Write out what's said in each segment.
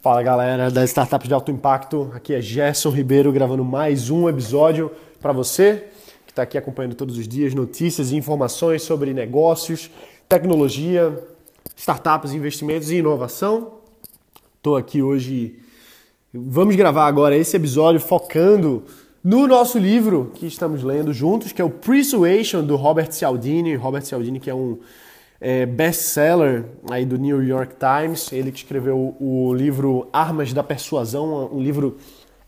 Fala galera das startups de alto impacto, aqui é Gerson Ribeiro gravando mais um episódio para você que está aqui acompanhando todos os dias notícias e informações sobre negócios, tecnologia, startups, investimentos e inovação. Estou aqui hoje, vamos gravar agora esse episódio focando no nosso livro que estamos lendo juntos, que é o Persuasion do Robert Cialdini. Robert Cialdini que é um é, best-seller aí do New York Times, ele que escreveu o livro Armas da Persuasão, um livro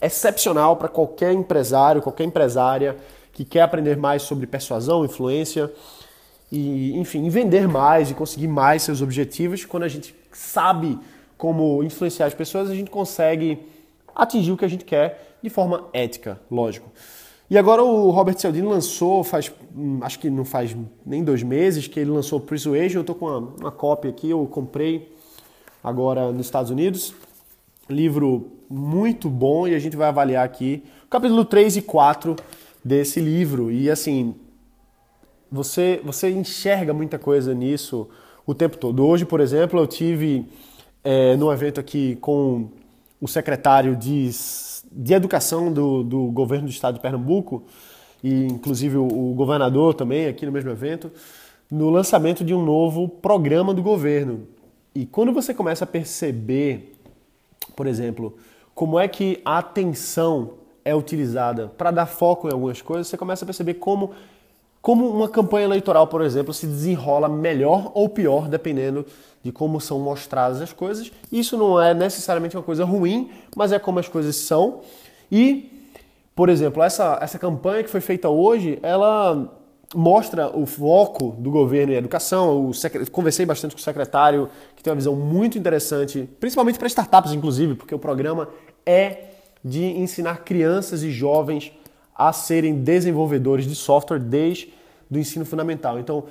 excepcional para qualquer empresário, qualquer empresária que quer aprender mais sobre persuasão, influência e, enfim, vender mais e conseguir mais seus objetivos. Quando a gente sabe como influenciar as pessoas, a gente consegue atingir o que a gente quer de forma ética, lógico. E agora o Robert Cialdini lançou, faz, hum, acho que não faz nem dois meses, que ele lançou Persuasion. Eu estou com uma, uma cópia aqui, eu comprei agora nos Estados Unidos. Livro muito bom e a gente vai avaliar aqui o capítulo 3 e 4 desse livro. E assim, você, você enxerga muita coisa nisso o tempo todo. Hoje, por exemplo, eu tive é, num evento aqui com o secretário de de educação do, do governo do estado de Pernambuco, e inclusive o, o governador também, aqui no mesmo evento, no lançamento de um novo programa do governo. E quando você começa a perceber, por exemplo, como é que a atenção é utilizada para dar foco em algumas coisas, você começa a perceber como, como uma campanha eleitoral, por exemplo, se desenrola melhor ou pior, dependendo de como são mostradas as coisas. Isso não é necessariamente uma coisa ruim, mas é como as coisas são. E, por exemplo, essa, essa campanha que foi feita hoje, ela mostra o foco do governo em educação. O. Conversei bastante com o secretário, que tem uma visão muito interessante, principalmente para startups, inclusive, porque o programa é de ensinar crianças e jovens a serem desenvolvedores de software desde o ensino fundamental. Então,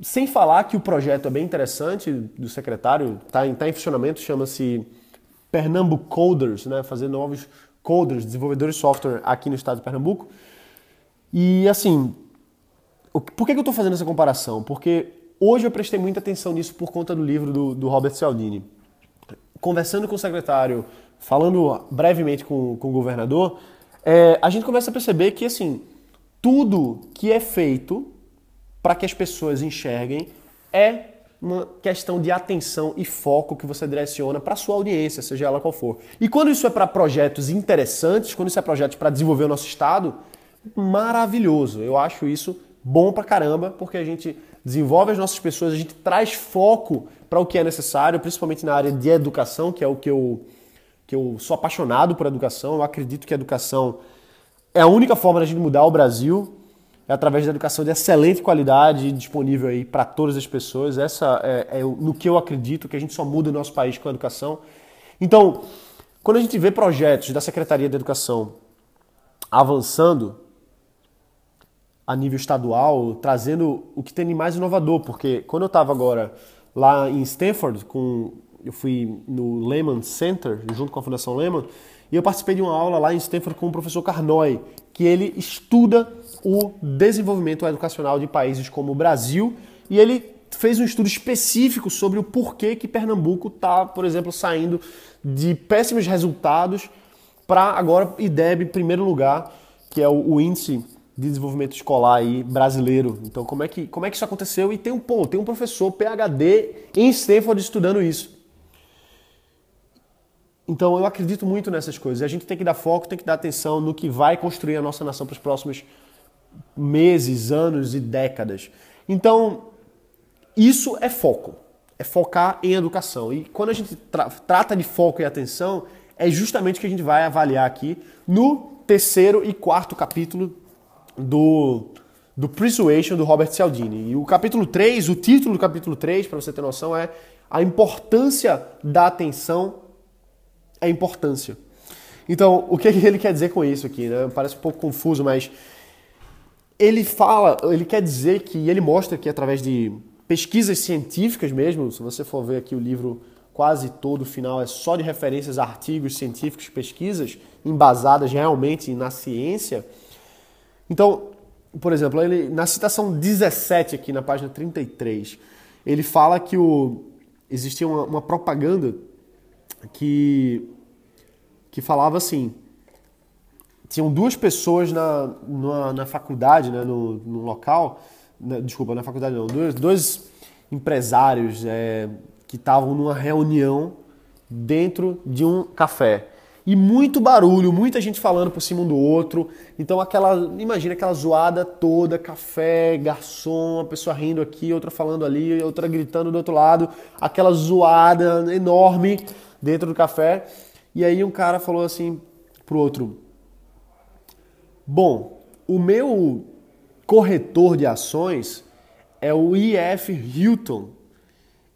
sem falar que o projeto é bem interessante do secretário, está em, tá em funcionamento, chama-se Pernambuco Coders, né? fazer novos coders, desenvolvedores de software aqui no estado de Pernambuco. E assim, por que eu estou fazendo essa comparação? Porque hoje eu prestei muita atenção nisso por conta do livro do, do Robert Cialdini. Conversando com o secretário, falando brevemente com, com o governador, é, a gente começa a perceber que assim, tudo que é feito para que as pessoas enxerguem é uma questão de atenção e foco que você direciona para a sua audiência, seja ela qual for. E quando isso é para projetos interessantes, quando isso é projetos para desenvolver o nosso estado, maravilhoso. Eu acho isso bom pra caramba, porque a gente desenvolve as nossas pessoas, a gente traz foco para o que é necessário, principalmente na área de educação, que é o que eu, que eu sou apaixonado por educação. Eu acredito que a educação é a única forma da gente mudar o Brasil é através da educação de excelente qualidade disponível aí para todas as pessoas. Essa é, é, no que eu acredito que a gente só muda o nosso país com a educação. Então, quando a gente vê projetos da Secretaria de Educação avançando a nível estadual, trazendo o que tem de mais inovador, porque quando eu estava agora lá em Stanford, com, eu fui no Lehman Center, junto com a Fundação Lehman, e eu participei de uma aula lá em Stanford com o professor Carnoy, que ele estuda o desenvolvimento educacional de países como o Brasil e ele fez um estudo específico sobre o porquê que Pernambuco está, por exemplo, saindo de péssimos resultados para agora IDEB primeiro lugar, que é o, o, índice de desenvolvimento escolar aí brasileiro. Então, como é que como é que isso aconteceu? E tem um pô, tem um professor PhD em Stanford estudando isso. Então, eu acredito muito nessas coisas. A gente tem que dar foco, tem que dar atenção no que vai construir a nossa nação para os próximos meses, anos e décadas. Então, isso é foco. É focar em educação. E quando a gente tra trata de foco e atenção, é justamente o que a gente vai avaliar aqui no terceiro e quarto capítulo do, do Persuasion do Robert Cialdini. E o capítulo 3, o título do capítulo 3, para você ter noção, é a importância da atenção é importância. Então, o que ele quer dizer com isso aqui? Né? Parece um pouco confuso, mas ele fala, ele quer dizer que ele mostra que através de pesquisas científicas mesmo, se você for ver aqui o livro quase todo final é só de referências a artigos científicos, pesquisas embasadas realmente na ciência. Então, por exemplo, ele, na citação 17 aqui na página 33, ele fala que o, existia uma, uma propaganda que, que falava assim: tinham duas pessoas na, na, na faculdade, né, no, no local, na, desculpa, na faculdade não, dois, dois empresários é, que estavam numa reunião dentro de um café. E muito barulho, muita gente falando por cima um do outro. Então aquela, imagina aquela zoada toda, café, garçom, uma pessoa rindo aqui, outra falando ali, outra gritando do outro lado, aquela zoada enorme dentro do café. E aí um cara falou assim pro outro: "Bom, o meu corretor de ações é o IF Hilton.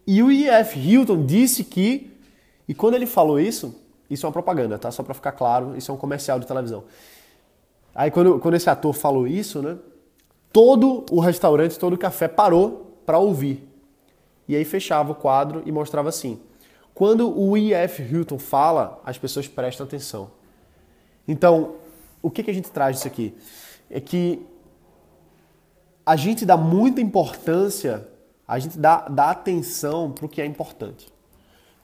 E o IF Hilton disse que e quando ele falou isso, isso é uma propaganda, tá? Só para ficar claro, isso é um comercial de televisão. Aí quando, quando esse ator falou isso, né? Todo o restaurante, todo o café parou para ouvir. E aí fechava o quadro e mostrava assim. Quando o E.F. Hilton fala, as pessoas prestam atenção. Então, o que, que a gente traz disso aqui? É que a gente dá muita importância, a gente dá, dá atenção para o que é importante.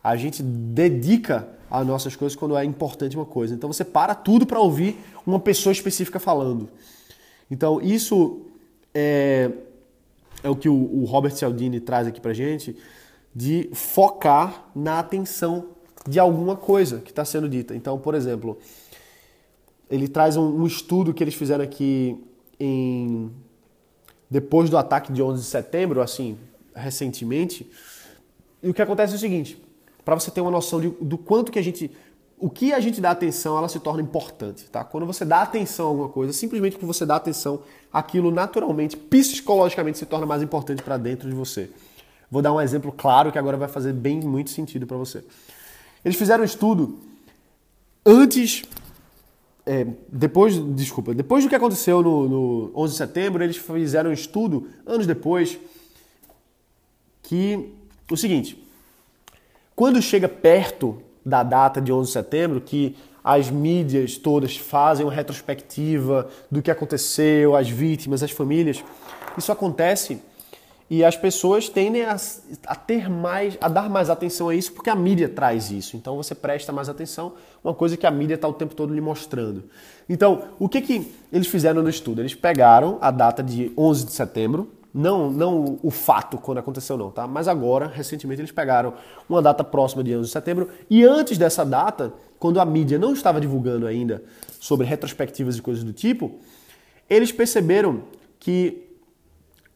A gente dedica as nossas coisas quando é importante uma coisa. Então você para tudo para ouvir uma pessoa específica falando. Então isso é, é o que o, o Robert Cialdini traz aqui para gente, de focar na atenção de alguma coisa que está sendo dita. Então, por exemplo, ele traz um, um, estudo que eles fizeram aqui em depois do ataque de 11 de setembro, assim, recentemente. E o que acontece é o seguinte: para você ter uma noção de, do quanto que a gente. O que a gente dá atenção, ela se torna importante, tá? Quando você dá atenção a alguma coisa, simplesmente por você dar atenção, aquilo naturalmente, psicologicamente se torna mais importante para dentro de você. Vou dar um exemplo claro que agora vai fazer bem muito sentido para você. Eles fizeram um estudo antes é, depois, desculpa, depois do que aconteceu no, no 11 de setembro, eles fizeram um estudo anos depois que o seguinte, quando chega perto da data de 11 de setembro, que as mídias todas fazem uma retrospectiva do que aconteceu, as vítimas, as famílias, isso acontece e as pessoas tendem a, a, ter mais, a dar mais atenção a isso porque a mídia traz isso. Então você presta mais atenção, uma coisa que a mídia está o tempo todo lhe mostrando. Então, o que, que eles fizeram no estudo? Eles pegaram a data de 11 de setembro, não, não o fato quando aconteceu não, tá? Mas agora, recentemente, eles pegaram uma data próxima de 11 de setembro e antes dessa data, quando a mídia não estava divulgando ainda sobre retrospectivas e coisas do tipo, eles perceberam que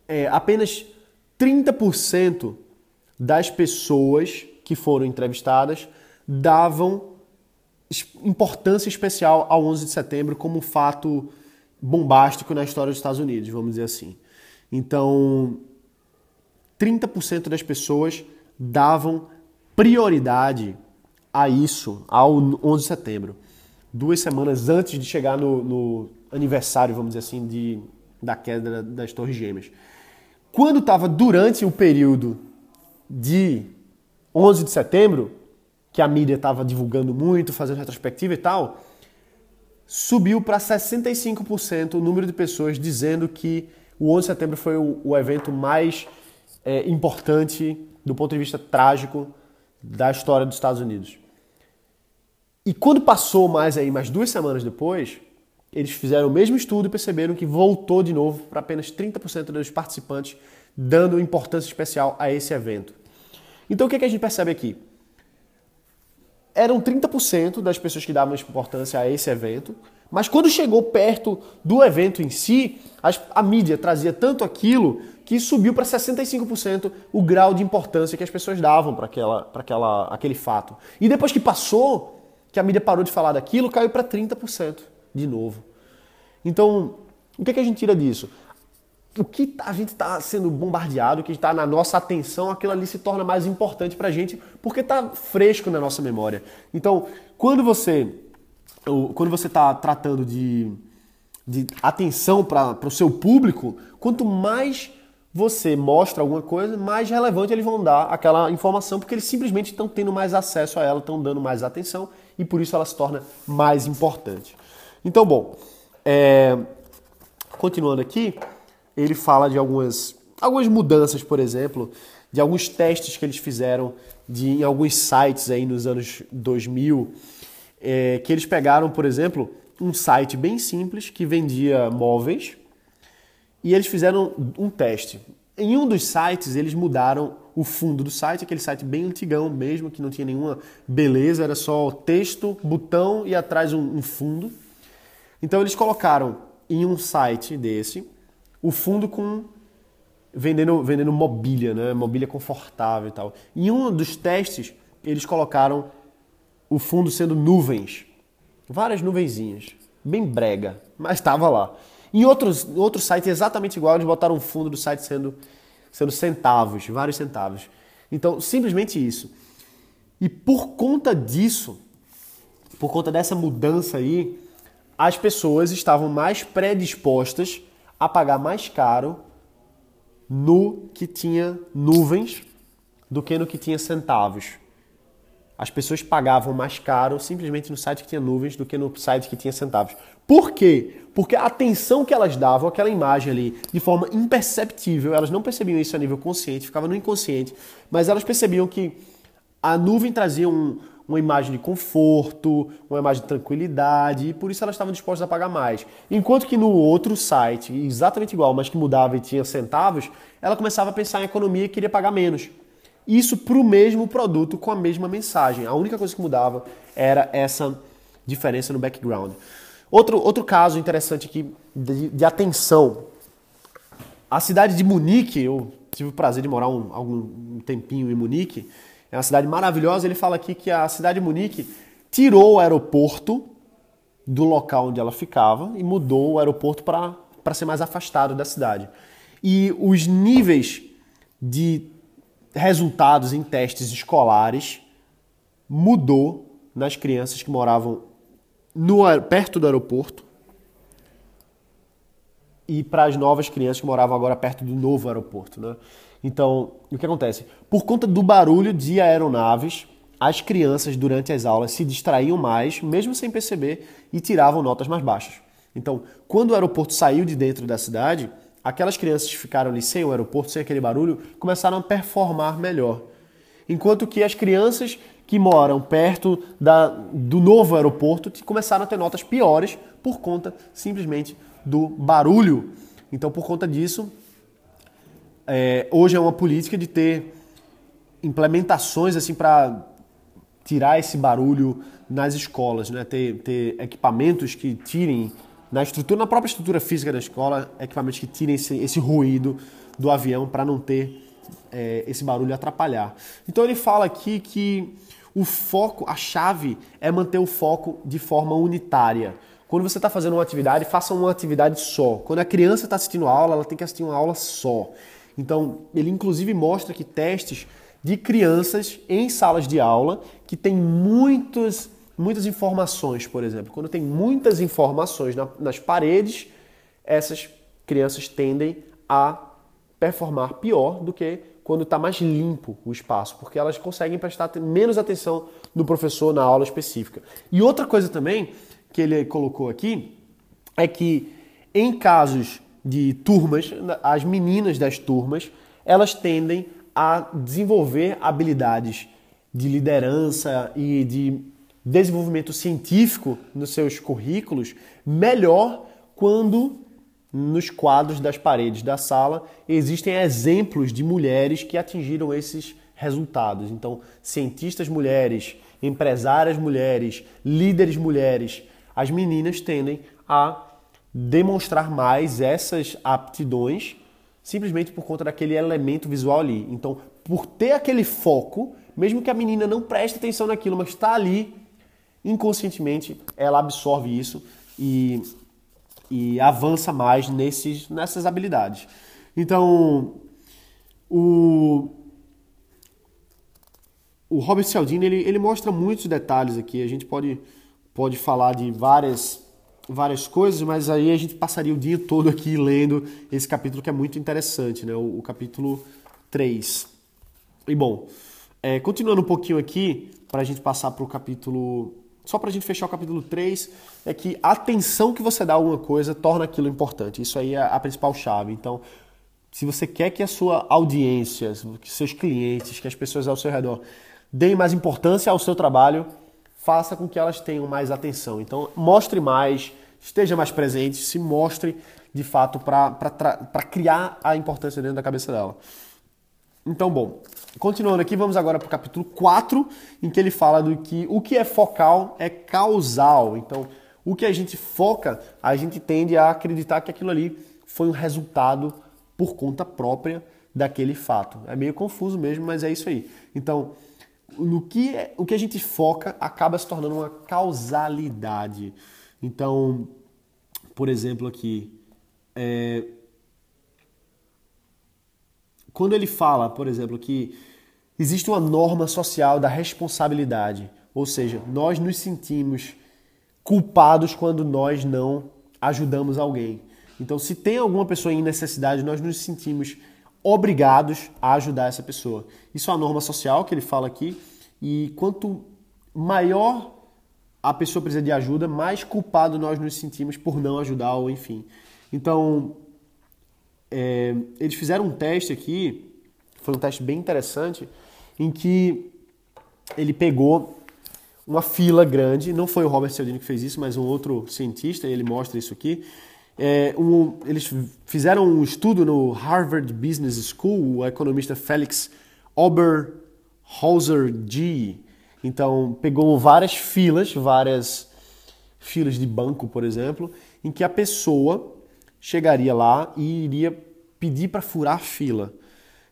é, apenas 30% das pessoas que foram entrevistadas davam importância especial ao 11 de setembro como fato bombástico na história dos Estados Unidos, vamos dizer assim. Então, 30% das pessoas davam prioridade a isso ao 11 de setembro, duas semanas antes de chegar no, no aniversário, vamos dizer assim, de, da queda das Torres Gêmeas. Quando estava durante o período de 11 de setembro, que a mídia estava divulgando muito, fazendo retrospectiva e tal, subiu para 65% o número de pessoas dizendo que o 11 de setembro foi o, o evento mais é, importante do ponto de vista trágico da história dos Estados Unidos. E quando passou mais aí, mais duas semanas depois, eles fizeram o mesmo estudo e perceberam que voltou de novo para apenas 30% dos participantes, dando importância especial a esse evento. Então o que, é que a gente percebe aqui? Eram 30% das pessoas que davam importância a esse evento, mas quando chegou perto do evento em si, a mídia trazia tanto aquilo que subiu para 65% o grau de importância que as pessoas davam para aquela, aquela, aquele fato. E depois que passou, que a mídia parou de falar daquilo, caiu para 30% de novo. Então, o que, é que a gente tira disso? O que a gente está sendo bombardeado, o que está na nossa atenção, aquilo ali se torna mais importante para a gente porque está fresco na nossa memória. Então, quando você quando você está tratando de, de atenção para o seu público, quanto mais você mostra alguma coisa, mais relevante eles vão dar aquela informação, porque eles simplesmente estão tendo mais acesso a ela, estão dando mais atenção e por isso ela se torna mais importante. Então, bom, é, continuando aqui, ele fala de algumas, algumas mudanças, por exemplo, de alguns testes que eles fizeram de em alguns sites aí nos anos 2000, é, que eles pegaram, por exemplo, um site bem simples que vendia móveis e eles fizeram um teste. Em um dos sites, eles mudaram o fundo do site, aquele site bem antigão mesmo, que não tinha nenhuma beleza, era só texto, botão e atrás um, um fundo. Então eles colocaram em um site desse o fundo com vendendo, vendendo mobília, né? Mobília confortável e tal. Em um dos testes, eles colocaram o fundo sendo nuvens. Várias nuvenzinhas. Bem brega, mas estava lá. Em outros, outro site exatamente igual, eles botaram o fundo do site sendo, sendo centavos, vários centavos. Então, simplesmente isso. E por conta disso, por conta dessa mudança aí, as pessoas estavam mais predispostas a pagar mais caro no que tinha nuvens do que no que tinha centavos. As pessoas pagavam mais caro simplesmente no site que tinha nuvens do que no site que tinha centavos. Por quê? Porque a atenção que elas davam àquela imagem ali, de forma imperceptível, elas não percebiam isso a nível consciente, ficava no inconsciente, mas elas percebiam que a nuvem trazia um, uma imagem de conforto, uma imagem de tranquilidade, e por isso elas estavam dispostas a pagar mais. Enquanto que no outro site, exatamente igual, mas que mudava e tinha centavos, ela começava a pensar em economia e queria pagar menos. Isso para o mesmo produto com a mesma mensagem. A única coisa que mudava era essa diferença no background. Outro, outro caso interessante aqui de, de atenção. A cidade de Munique, eu tive o prazer de morar um, algum tempinho em Munique, é uma cidade maravilhosa. Ele fala aqui que a cidade de Munique tirou o aeroporto do local onde ela ficava e mudou o aeroporto para ser mais afastado da cidade. E os níveis de resultados em testes escolares mudou nas crianças que moravam no, perto do aeroporto e para as novas crianças que moravam agora perto do novo aeroporto. Né? Então, o que acontece? Por conta do barulho de aeronaves, as crianças durante as aulas se distraíam mais, mesmo sem perceber, e tiravam notas mais baixas. Então, quando o aeroporto saiu de dentro da cidade, aquelas crianças que ficaram ali sem o aeroporto, sem aquele barulho, começaram a performar melhor. Enquanto que as crianças que moram perto da, do novo aeroporto começaram a ter notas piores por conta simplesmente do barulho. Então, por conta disso, é, hoje é uma política de ter implementações assim para tirar esse barulho nas escolas, né? ter, ter equipamentos que tirem na estrutura, na própria estrutura física da escola, equipamentos que tirem esse, esse ruído do avião para não ter é, esse barulho atrapalhar. Então ele fala aqui que o foco, a chave é manter o foco de forma unitária. Quando você está fazendo uma atividade, faça uma atividade só. Quando a criança está assistindo a aula, ela tem que assistir uma aula só. Então, ele inclusive mostra que testes de crianças em salas de aula que tem muitas, muitas informações, por exemplo. Quando tem muitas informações na, nas paredes, essas crianças tendem a performar pior do que quando está mais limpo o espaço, porque elas conseguem prestar menos atenção no professor na aula específica. E outra coisa também que ele colocou aqui é que em casos de turmas, as meninas das turmas, elas tendem a desenvolver habilidades de liderança e de desenvolvimento científico nos seus currículos melhor quando nos quadros das paredes da sala existem exemplos de mulheres que atingiram esses resultados. Então, cientistas mulheres, empresárias mulheres, líderes mulheres, as meninas tendem a demonstrar mais essas aptidões simplesmente por conta daquele elemento visual ali. Então, por ter aquele foco, mesmo que a menina não preste atenção naquilo, mas está ali, inconscientemente ela absorve isso e, e avança mais nesses, nessas habilidades. Então, o, o Robert Cialdini ele, ele mostra muitos detalhes aqui. A gente pode, pode falar de várias várias coisas, mas aí a gente passaria o dia todo aqui lendo esse capítulo que é muito interessante, né? o, o capítulo 3. E bom, é, continuando um pouquinho aqui, para a gente passar para o capítulo. Só para a gente fechar o capítulo 3, é que a atenção que você dá a alguma coisa torna aquilo importante. Isso aí é a principal chave. Então, se você quer que a sua audiência, que seus clientes, que as pessoas ao seu redor deem mais importância ao seu trabalho, faça com que elas tenham mais atenção. Então, mostre mais, esteja mais presente, se mostre de fato para criar a importância dentro da cabeça dela. Então, bom, continuando aqui, vamos agora para o capítulo 4, em que ele fala do que o que é focal é causal. Então, o que a gente foca, a gente tende a acreditar que aquilo ali foi um resultado por conta própria daquele fato. É meio confuso mesmo, mas é isso aí. Então, no que é, o que a gente foca acaba se tornando uma causalidade. Então, por exemplo, aqui, é, quando ele fala, por exemplo, que existe uma norma social da responsabilidade, ou seja, nós nos sentimos culpados quando nós não ajudamos alguém. Então, se tem alguma pessoa em necessidade, nós nos sentimos obrigados a ajudar essa pessoa. Isso é a norma social que ele fala aqui, e quanto maior a pessoa precisa de ajuda, mais culpado nós nos sentimos por não ajudar ou enfim. Então, é, eles fizeram um teste aqui, foi um teste bem interessante, em que ele pegou uma fila grande, não foi o Robert Cialdini que fez isso, mas um outro cientista, ele mostra isso aqui. É, eles fizeram um estudo no Harvard Business School, o economista Felix Oberhauser G. Então, pegou várias filas, várias filas de banco, por exemplo, em que a pessoa chegaria lá e iria pedir para furar fila.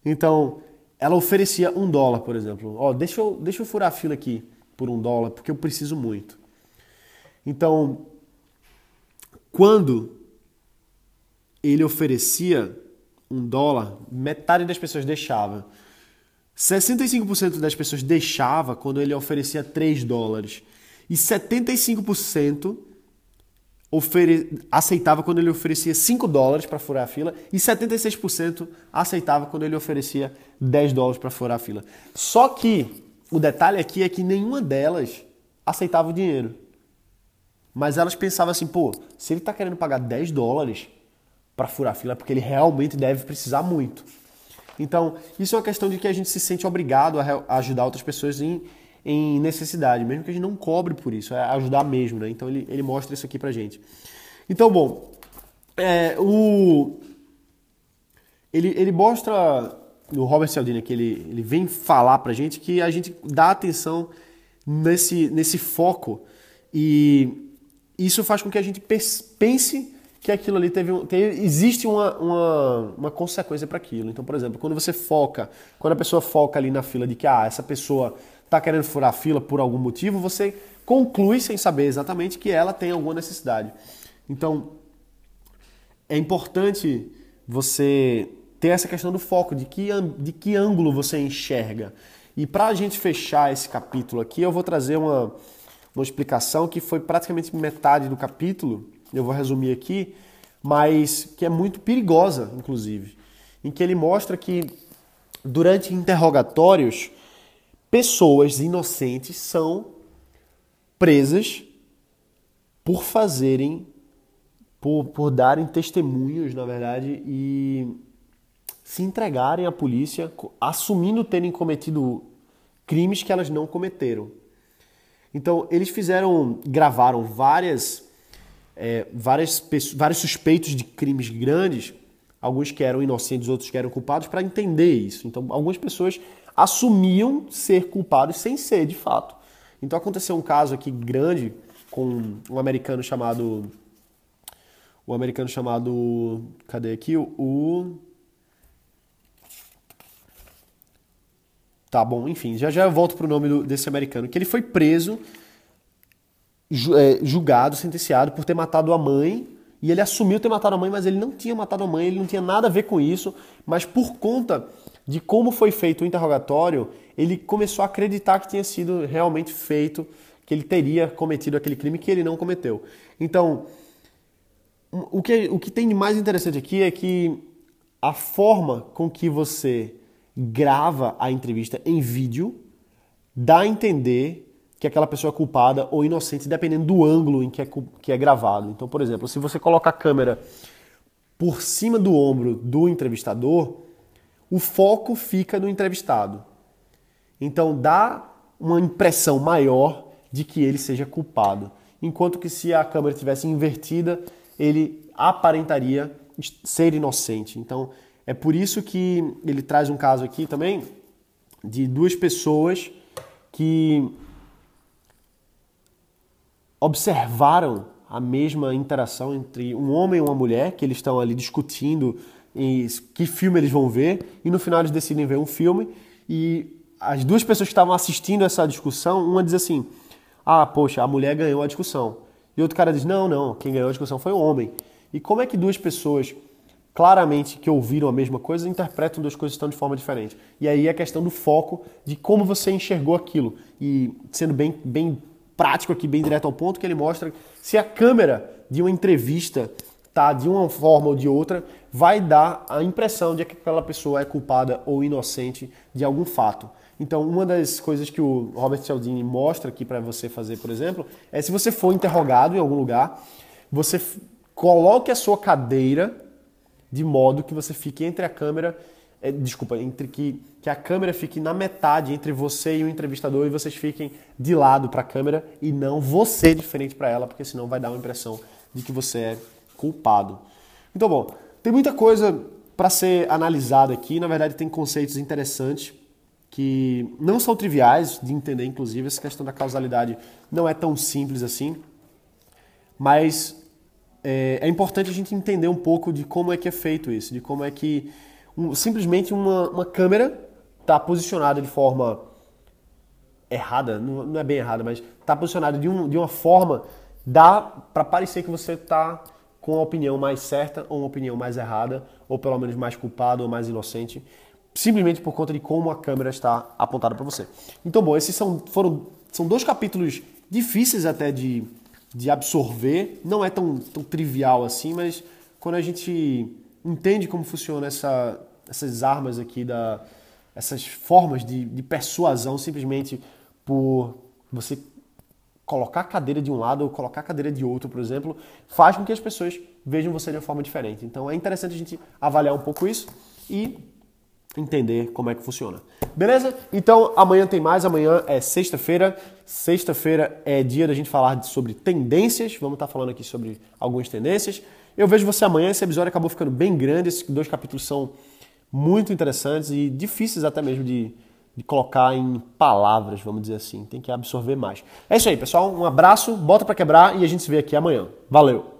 Então, ela oferecia um dólar, por exemplo. Ó, oh, deixa eu, deixa eu furar a fila aqui por um dólar, porque eu preciso muito. Então, quando ele oferecia um dólar, metade das pessoas deixava. 65% das pessoas deixava quando ele oferecia 3 dólares. E 75% ofere... aceitava quando ele oferecia 5 dólares para furar a fila e 76% aceitava quando ele oferecia 10 dólares para furar a fila. Só que o detalhe aqui é que nenhuma delas aceitava o dinheiro. Mas elas pensavam assim, pô, se ele está querendo pagar 10 dólares para furar fila porque ele realmente deve precisar muito. Então, isso é uma questão de que a gente se sente obrigado a ajudar outras pessoas em em necessidade, mesmo que a gente não cobre por isso, é ajudar mesmo, né? Então ele, ele mostra isso aqui pra gente. Então, bom, é, o, ele, ele mostra no Robert Cialdini que ele, ele vem falar pra gente que a gente dá atenção nesse, nesse foco e isso faz com que a gente pense que aquilo ali teve, existe uma, uma, uma consequência para aquilo. Então, por exemplo, quando você foca, quando a pessoa foca ali na fila de que ah, essa pessoa está querendo furar a fila por algum motivo, você conclui sem saber exatamente que ela tem alguma necessidade. Então, é importante você ter essa questão do foco, de que, de que ângulo você enxerga. E para a gente fechar esse capítulo aqui, eu vou trazer uma, uma explicação que foi praticamente metade do capítulo, eu vou resumir aqui, mas que é muito perigosa, inclusive, em que ele mostra que durante interrogatórios pessoas inocentes são presas por fazerem, por, por darem testemunhos, na verdade, e se entregarem à polícia, assumindo terem cometido crimes que elas não cometeram. Então, eles fizeram, gravaram várias, é, várias vários suspeitos de crimes grandes, alguns que eram inocentes, outros que eram culpados, para entender isso. Então, algumas pessoas assumiam ser culpados sem ser, de fato. Então aconteceu um caso aqui grande com um americano chamado um americano chamado cadê aqui o tá bom enfim já já volto pro nome do, desse americano que ele foi preso julgado sentenciado por ter matado a mãe e ele assumiu ter matado a mãe mas ele não tinha matado a mãe ele não tinha nada a ver com isso mas por conta de como foi feito o interrogatório, ele começou a acreditar que tinha sido realmente feito, que ele teria cometido aquele crime que ele não cometeu. Então, o que, o que tem de mais interessante aqui é que a forma com que você grava a entrevista em vídeo dá a entender que aquela pessoa é culpada ou inocente, dependendo do ângulo em que é, que é gravado. Então, por exemplo, se você coloca a câmera por cima do ombro do entrevistador, o foco fica no entrevistado. Então dá uma impressão maior de que ele seja culpado. Enquanto que se a câmera tivesse invertida, ele aparentaria ser inocente. Então é por isso que ele traz um caso aqui também de duas pessoas que observaram a mesma interação entre um homem e uma mulher, que eles estão ali discutindo que filme eles vão ver, e no final eles decidem ver um filme, e as duas pessoas que estavam assistindo essa discussão, uma diz assim: Ah, poxa, a mulher ganhou a discussão. E outro cara diz: Não, não, quem ganhou a discussão foi o homem. E como é que duas pessoas claramente que ouviram a mesma coisa interpretam duas coisas tão de forma diferente? E aí é a questão do foco de como você enxergou aquilo. E sendo bem, bem prático aqui, bem direto ao ponto, que ele mostra se a câmera de uma entrevista tá de uma forma ou de outra, vai dar a impressão de que aquela pessoa é culpada ou inocente de algum fato. Então, uma das coisas que o Robert Cialdini mostra aqui para você fazer, por exemplo, é se você for interrogado em algum lugar, você coloque a sua cadeira de modo que você fique entre a câmera, é, desculpa, entre que, que a câmera fique na metade entre você e o entrevistador e vocês fiquem de lado para a câmera e não você diferente para ela, porque senão vai dar uma impressão de que você é culpado. Então, bom, tem muita coisa para ser analisada aqui. Na verdade, tem conceitos interessantes que não são triviais de entender, inclusive. Essa questão da causalidade não é tão simples assim. Mas é, é importante a gente entender um pouco de como é que é feito isso, de como é que um, simplesmente uma, uma câmera está posicionada de forma errada, não, não é bem errada, mas está posicionada de, um, de uma forma dá para parecer que você está com a opinião mais certa ou uma opinião mais errada, ou pelo menos mais culpado ou mais inocente, simplesmente por conta de como a câmera está apontada para você. Então, bom, esses são, foram, são dois capítulos difíceis até de, de absorver, não é tão, tão trivial assim, mas quando a gente entende como funciona essa, essas armas aqui, da, essas formas de, de persuasão simplesmente por você colocar a cadeira de um lado ou colocar a cadeira de outro, por exemplo, faz com que as pessoas vejam você de uma forma diferente. Então é interessante a gente avaliar um pouco isso e entender como é que funciona. Beleza? Então amanhã tem mais, amanhã é sexta-feira. Sexta-feira é dia da gente falar sobre tendências. Vamos estar falando aqui sobre algumas tendências. Eu vejo você amanhã. Esse episódio acabou ficando bem grande. Esses dois capítulos são muito interessantes e difíceis até mesmo de, de colocar em palavras, vamos dizer assim. Tem que absorver mais. É isso aí, pessoal. Um abraço, bota para quebrar e a gente se vê aqui amanhã. Valeu!